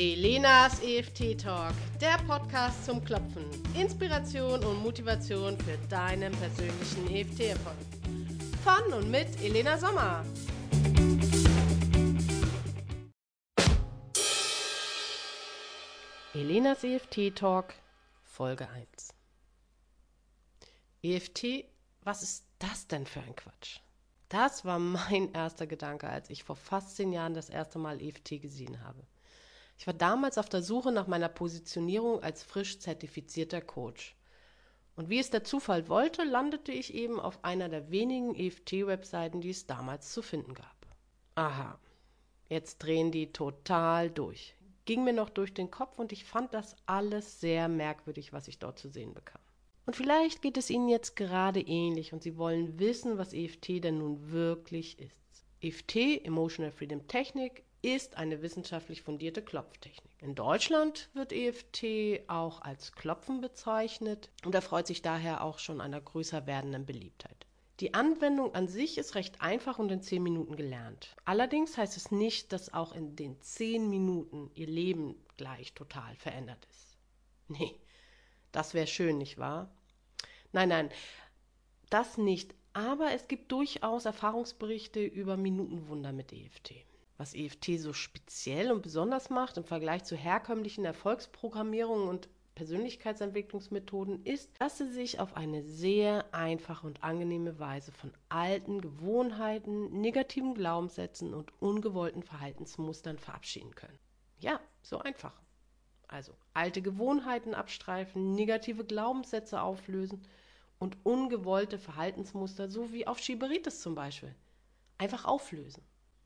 Elenas EFT Talk, der Podcast zum Klopfen. Inspiration und Motivation für deinen persönlichen EFT-Erfolg. Von und mit Elena Sommer. Elenas EFT Talk, Folge 1. EFT, was ist das denn für ein Quatsch? Das war mein erster Gedanke, als ich vor fast zehn Jahren das erste Mal EFT gesehen habe. Ich war damals auf der Suche nach meiner Positionierung als frisch zertifizierter Coach. Und wie es der Zufall wollte, landete ich eben auf einer der wenigen EFT-Webseiten, die es damals zu finden gab. Aha, jetzt drehen die total durch. Ging mir noch durch den Kopf und ich fand das alles sehr merkwürdig, was ich dort zu sehen bekam. Und vielleicht geht es Ihnen jetzt gerade ähnlich und Sie wollen wissen, was EFT denn nun wirklich ist. EFT, Emotional Freedom Technik, ist eine wissenschaftlich fundierte Klopftechnik. In Deutschland wird EFT auch als Klopfen bezeichnet und erfreut sich daher auch schon einer größer werdenden Beliebtheit. Die Anwendung an sich ist recht einfach und in 10 Minuten gelernt. Allerdings heißt es nicht, dass auch in den 10 Minuten Ihr Leben gleich total verändert ist. Nee, das wäre schön, nicht wahr? Nein, nein, das nicht. Aber es gibt durchaus Erfahrungsberichte über Minutenwunder mit EFT. Was EFT so speziell und besonders macht im Vergleich zu herkömmlichen Erfolgsprogrammierungen und Persönlichkeitsentwicklungsmethoden ist, dass sie sich auf eine sehr einfache und angenehme Weise von alten Gewohnheiten, negativen Glaubenssätzen und ungewollten Verhaltensmustern verabschieden können. Ja, so einfach. Also alte Gewohnheiten abstreifen, negative Glaubenssätze auflösen und ungewollte Verhaltensmuster, so wie auf Schieberitis zum Beispiel, einfach auflösen.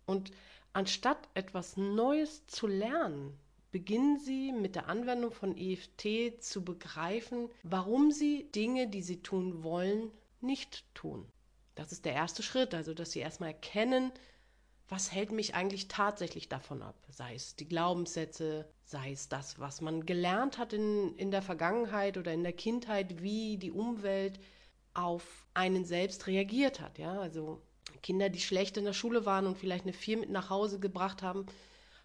Und Anstatt etwas Neues zu lernen, beginnen Sie mit der Anwendung von EFT zu begreifen, warum Sie Dinge, die Sie tun wollen, nicht tun. Das ist der erste Schritt, also dass Sie erstmal erkennen, was hält mich eigentlich tatsächlich davon ab? Sei es die Glaubenssätze, sei es das, was man gelernt hat in, in der Vergangenheit oder in der Kindheit, wie die Umwelt auf einen selbst reagiert hat. Ja, also Kinder, die schlecht in der Schule waren und vielleicht eine Vier mit nach Hause gebracht haben,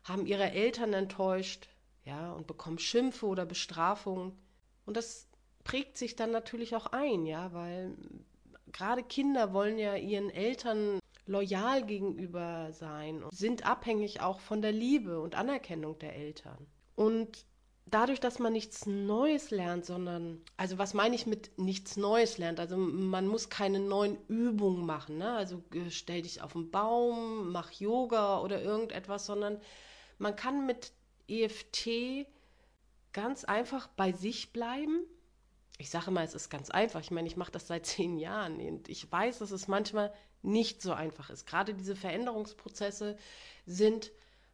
haben ihre Eltern enttäuscht, ja, und bekommen Schimpfe oder Bestrafungen. Und das prägt sich dann natürlich auch ein, ja, weil gerade Kinder wollen ja ihren Eltern loyal gegenüber sein und sind abhängig auch von der Liebe und Anerkennung der Eltern. Und dadurch, dass man nichts Neues lernt, sondern, also was meine ich mit nichts Neues lernt? Also man muss keine neuen Übungen machen, ne? Also stell dich auf den Baum, mach Yoga oder irgendetwas, sondern man kann mit EFT ganz einfach bei sich bleiben. Ich sage mal, es ist ganz einfach. Ich meine, ich mache das seit zehn Jahren und ich weiß, dass es manchmal nicht so einfach ist. Gerade diese Veränderungsprozesse sind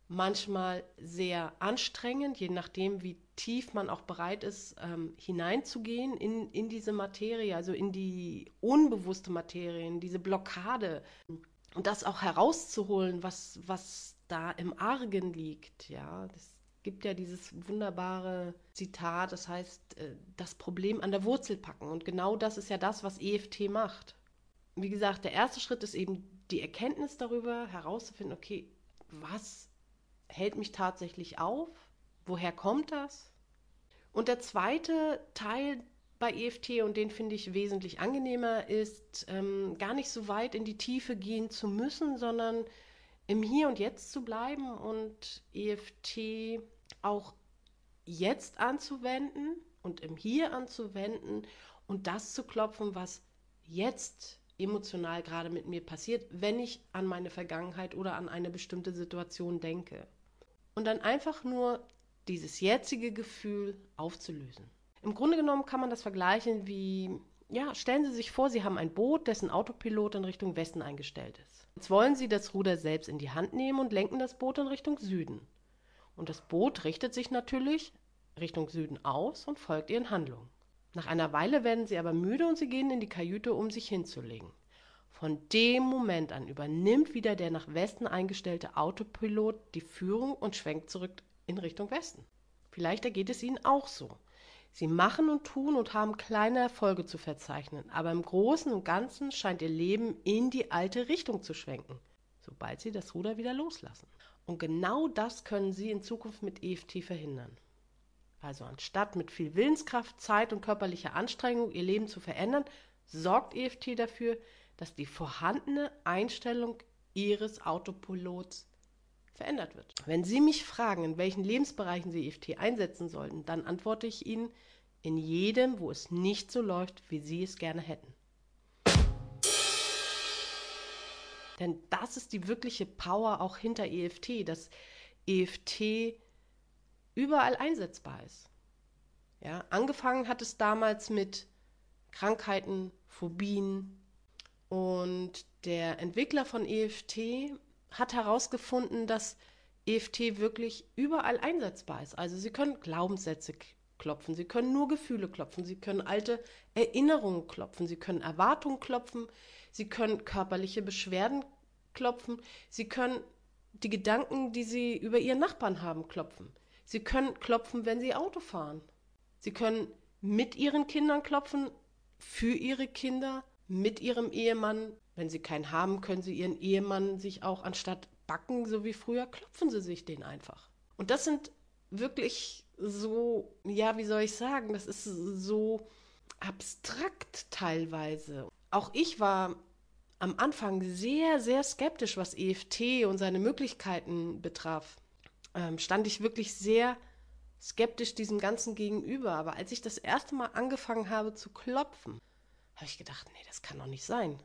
manchmal sehr anstrengend, je nachdem, wie tief man auch bereit ist, ähm, hineinzugehen in, in diese Materie, also in die unbewusste Materie, in diese Blockade und das auch herauszuholen, was, was da im Argen liegt. Ja, es gibt ja dieses wunderbare Zitat, das heißt, äh, das Problem an der Wurzel packen. Und genau das ist ja das, was EFT macht. Wie gesagt, der erste Schritt ist eben die Erkenntnis darüber, herauszufinden, okay, was hält mich tatsächlich auf? Woher kommt das? Und der zweite Teil bei EFT, und den finde ich wesentlich angenehmer, ist ähm, gar nicht so weit in die Tiefe gehen zu müssen, sondern im Hier und Jetzt zu bleiben und EFT auch jetzt anzuwenden und im Hier anzuwenden und das zu klopfen, was jetzt emotional gerade mit mir passiert, wenn ich an meine Vergangenheit oder an eine bestimmte Situation denke und dann einfach nur dieses jetzige Gefühl aufzulösen. Im Grunde genommen kann man das vergleichen wie, ja, stellen Sie sich vor, Sie haben ein Boot, dessen Autopilot in Richtung Westen eingestellt ist. Jetzt wollen Sie das Ruder selbst in die Hand nehmen und lenken das Boot in Richtung Süden. Und das Boot richtet sich natürlich Richtung Süden aus und folgt Ihren Handlungen. Nach einer Weile werden Sie aber müde und Sie gehen in die Kajüte, um sich hinzulegen. Von dem Moment an übernimmt wieder der nach Westen eingestellte Autopilot die Führung und schwenkt zurück in Richtung Westen. Vielleicht ergeht es Ihnen auch so. Sie machen und tun und haben kleine Erfolge zu verzeichnen, aber im Großen und Ganzen scheint Ihr Leben in die alte Richtung zu schwenken. sobald sie das Ruder wieder loslassen. Und genau das können Sie in Zukunft mit EFT verhindern. Also anstatt mit viel Willenskraft, Zeit und körperlicher Anstrengung Ihr Leben zu verändern, sorgt EFT dafür, dass die vorhandene Einstellung Ihres Autopilots verändert wird. Wenn Sie mich fragen, in welchen Lebensbereichen Sie EFT einsetzen sollten, dann antworte ich Ihnen in jedem, wo es nicht so läuft, wie Sie es gerne hätten. Denn das ist die wirkliche Power auch hinter EFT, dass EFT überall einsetzbar ist. Ja, angefangen hat es damals mit Krankheiten, Phobien und der Entwickler von EFT hat herausgefunden, dass EFT wirklich überall einsetzbar ist. Also Sie können Glaubenssätze klopfen, Sie können nur Gefühle klopfen, Sie können alte Erinnerungen klopfen, Sie können Erwartungen klopfen, Sie können körperliche Beschwerden klopfen, Sie können die Gedanken, die Sie über Ihren Nachbarn haben, klopfen. Sie können klopfen, wenn Sie Auto fahren. Sie können mit Ihren Kindern klopfen, für Ihre Kinder, mit Ihrem Ehemann. Wenn Sie keinen haben, können Sie Ihren Ehemann sich auch anstatt backen, so wie früher, klopfen Sie sich den einfach. Und das sind wirklich so, ja, wie soll ich sagen, das ist so abstrakt teilweise. Auch ich war am Anfang sehr, sehr skeptisch, was EFT und seine Möglichkeiten betraf. Ähm, stand ich wirklich sehr skeptisch diesem Ganzen gegenüber. Aber als ich das erste Mal angefangen habe zu klopfen, habe ich gedacht, nee, das kann doch nicht sein.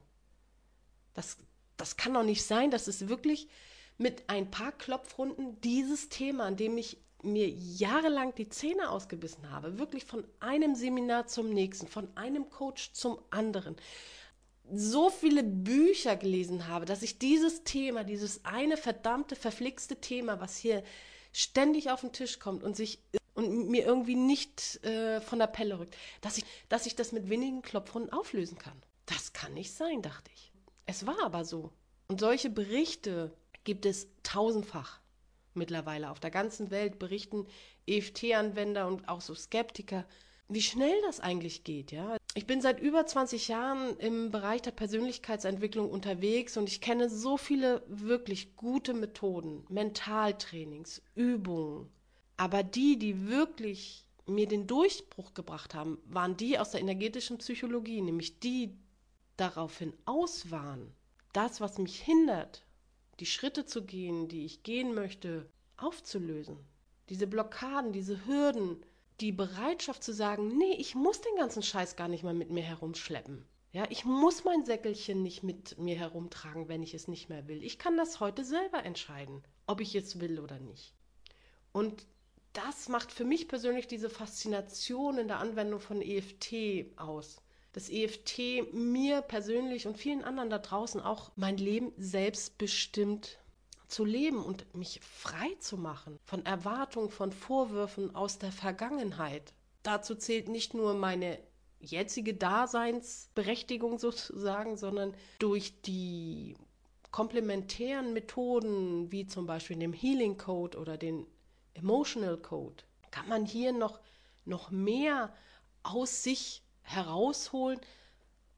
Das, das kann doch nicht sein, dass es wirklich mit ein paar Klopfrunden dieses Thema, an dem ich mir jahrelang die Zähne ausgebissen habe, wirklich von einem Seminar zum nächsten, von einem Coach zum anderen, so viele Bücher gelesen habe, dass ich dieses Thema, dieses eine verdammte, verflixte Thema, was hier ständig auf den Tisch kommt und sich und mir irgendwie nicht äh, von der Pelle rückt, dass ich, dass ich das mit wenigen Klopfhunden auflösen kann. Das kann nicht sein, dachte ich. Es war aber so. Und solche Berichte gibt es tausendfach mittlerweile auf der ganzen Welt berichten EFT-Anwender und auch so Skeptiker, wie schnell das eigentlich geht, ja. Ich bin seit über 20 Jahren im Bereich der Persönlichkeitsentwicklung unterwegs und ich kenne so viele wirklich gute Methoden, Mentaltrainings, Übungen. Aber die, die wirklich mir den Durchbruch gebracht haben, waren die aus der energetischen Psychologie, nämlich die daraufhin aus waren, das, was mich hindert, die Schritte zu gehen, die ich gehen möchte, aufzulösen. Diese Blockaden, diese Hürden, die Bereitschaft zu sagen, nee, ich muss den ganzen Scheiß gar nicht mal mit mir herumschleppen. Ja, ich muss mein Säckelchen nicht mit mir herumtragen, wenn ich es nicht mehr will. Ich kann das heute selber entscheiden, ob ich es will oder nicht. Und das macht für mich persönlich diese Faszination in der Anwendung von EFT aus. Dass EFT mir persönlich und vielen anderen da draußen auch mein Leben selbstbestimmt zu leben und mich frei zu machen von Erwartungen, von Vorwürfen aus der Vergangenheit. Dazu zählt nicht nur meine jetzige Daseinsberechtigung sozusagen, sondern durch die komplementären Methoden, wie zum Beispiel dem Healing Code oder den Emotional Code, kann man hier noch, noch mehr aus sich herausholen,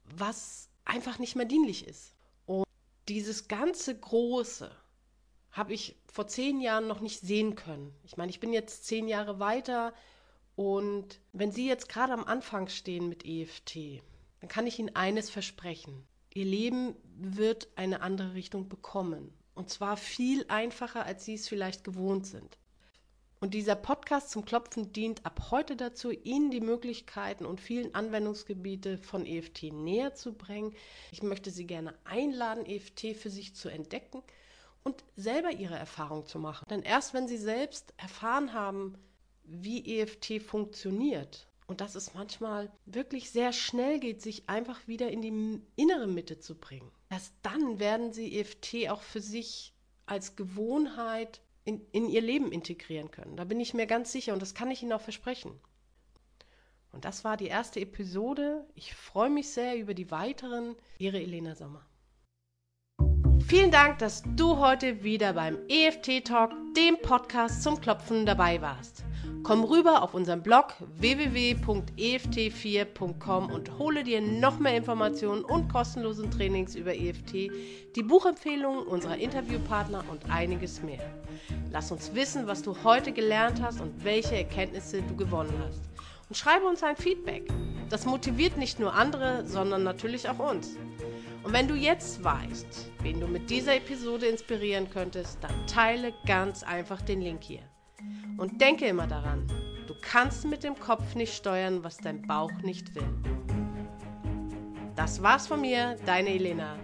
was einfach nicht mehr dienlich ist. Und dieses ganze Große, habe ich vor zehn Jahren noch nicht sehen können. Ich meine, ich bin jetzt zehn Jahre weiter und wenn Sie jetzt gerade am Anfang stehen mit EFT, dann kann ich Ihnen eines versprechen. Ihr Leben wird eine andere Richtung bekommen. Und zwar viel einfacher, als Sie es vielleicht gewohnt sind. Und dieser Podcast zum Klopfen dient ab heute dazu, Ihnen die Möglichkeiten und vielen Anwendungsgebiete von EFT näher zu bringen. Ich möchte Sie gerne einladen, EFT für sich zu entdecken und selber ihre Erfahrung zu machen. Denn erst wenn sie selbst erfahren haben, wie EFT funktioniert und dass es manchmal wirklich sehr schnell geht, sich einfach wieder in die innere Mitte zu bringen, erst dann werden sie EFT auch für sich als Gewohnheit in, in ihr Leben integrieren können. Da bin ich mir ganz sicher und das kann ich Ihnen auch versprechen. Und das war die erste Episode. Ich freue mich sehr über die weiteren. Ihre Elena Sommer. Vielen Dank, dass du heute wieder beim EFT Talk, dem Podcast zum Klopfen, dabei warst. Komm rüber auf unseren Blog www.eft4.com und hole dir noch mehr Informationen und kostenlosen Trainings über EFT, die Buchempfehlungen unserer Interviewpartner und einiges mehr. Lass uns wissen, was du heute gelernt hast und welche Erkenntnisse du gewonnen hast. Und schreibe uns ein Feedback. Das motiviert nicht nur andere, sondern natürlich auch uns. Und wenn du jetzt weißt, wen du mit dieser Episode inspirieren könntest, dann teile ganz einfach den Link hier. Und denke immer daran, du kannst mit dem Kopf nicht steuern, was dein Bauch nicht will. Das war's von mir, deine Elena.